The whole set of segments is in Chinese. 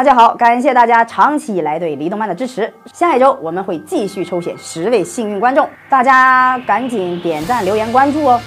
大家好，感谢大家长期以来对离动漫的支持。下一周我们会继续抽选十位幸运观众，大家赶紧点赞、留言、关注哦。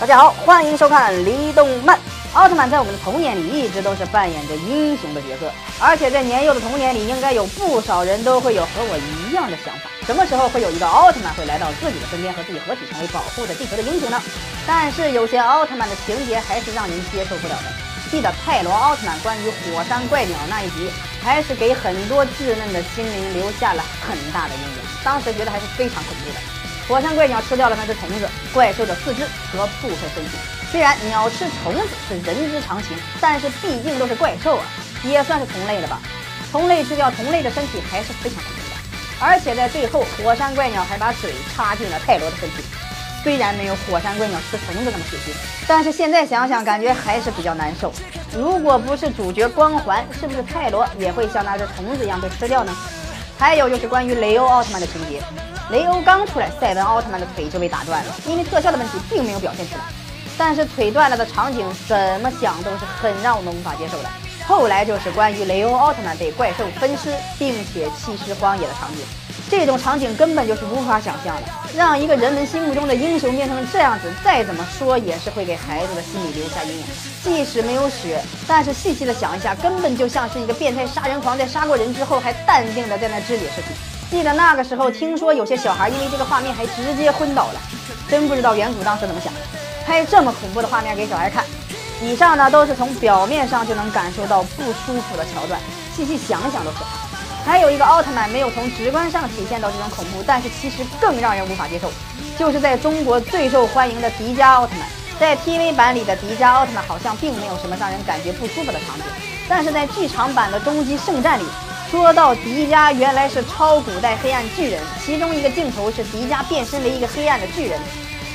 大家好，欢迎收看离动漫。奥特曼在我们的童年里一直都是扮演着英雄的角色，而且在年幼的童年里，应该有不少人都会有和我一样的想法：什么时候会有一个奥特曼会来到自己的身边和自己合体，成为保护着地球的英雄呢？但是有些奥特曼的情节还是让人接受不了的。记得泰罗奥特曼关于火山怪鸟那一集，还是给很多稚嫩的心灵留下了很大的阴影。当时觉得还是非常恐怖的。火山怪鸟吃掉了那只虫子，怪兽的四肢和部分身体。虽然鸟吃虫子是人之常情，但是毕竟都是怪兽啊，也算是同类了吧？同类吃掉同类的身体还是非常恐怖的。而且在最后，火山怪鸟还把嘴插进了泰罗的身体。虽然没有火山怪鸟吃虫子那么血腥，但是现在想想，感觉还是比较难受。如果不是主角光环，是不是泰罗也会像那只虫子一样被吃掉呢？还有就是关于雷欧奥特曼的情节，雷欧刚出来，赛文奥特曼的腿就被打断了，因为特效的问题，并没有表现出来。但是腿断了的场景，怎么想都是很让我们无法接受的。后来就是关于雷欧奥特曼被怪兽分尸，并且弃尸荒野的场景，这种场景根本就是无法想象的。让一个人们心目中的英雄变成这样子，再怎么说也是会给孩子的心里留下阴影。即使没有血，但是细细的想一下，根本就像是一个变态杀人狂在杀过人之后还淡定的在那肢解尸体。记得那个时候，听说有些小孩因为这个画面还直接昏倒了，真不知道远古当时怎么想。拍这么恐怖的画面给小孩看，以上呢都是从表面上就能感受到不舒服的桥段，细细想想都可怕。还有一个奥特曼没有从直观上体现到这种恐怖，但是其实更让人无法接受，就是在中国最受欢迎的迪迦奥特曼。在 TV 版里的迪迦奥特曼好像并没有什么让人感觉不舒服的场景，但是在剧场版的终极圣战里，说到迪迦原来是超古代黑暗巨人，其中一个镜头是迪迦变身为一个黑暗的巨人。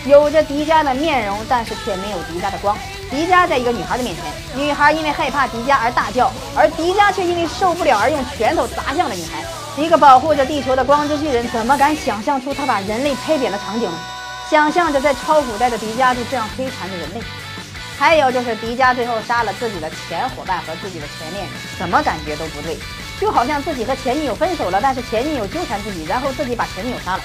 有着迪迦的面容，但是却没有迪迦的光。迪迦在一个女孩的面前，女孩因为害怕迪迦而大叫，而迪迦却因为受不了而用拳头砸向了女孩。一个保护着地球的光之巨人，怎么敢想象出他把人类拍扁的场景呢？想象着在超古代的迪迦就这样摧残着人类。还有就是迪迦最后杀了自己的前伙伴和自己的前恋人，怎么感觉都不对，就好像自己和前女友分手了，但是前女友纠缠自己，然后自己把前女友杀了。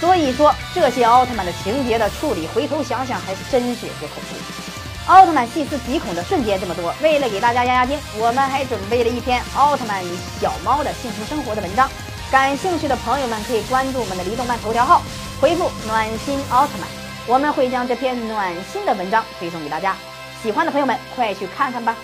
所以说，这些奥特曼的情节的处理，回头想想还是真是有些恐怖。奥特曼细思极恐的瞬间这么多，为了给大家压压惊，我们还准备了一篇奥特曼与小猫的幸福生活的文章。感兴趣的朋友们可以关注我们的离动漫头条号，回复“暖心奥特曼”，我们会将这篇暖心的文章推送给大家。喜欢的朋友们，快去看看吧。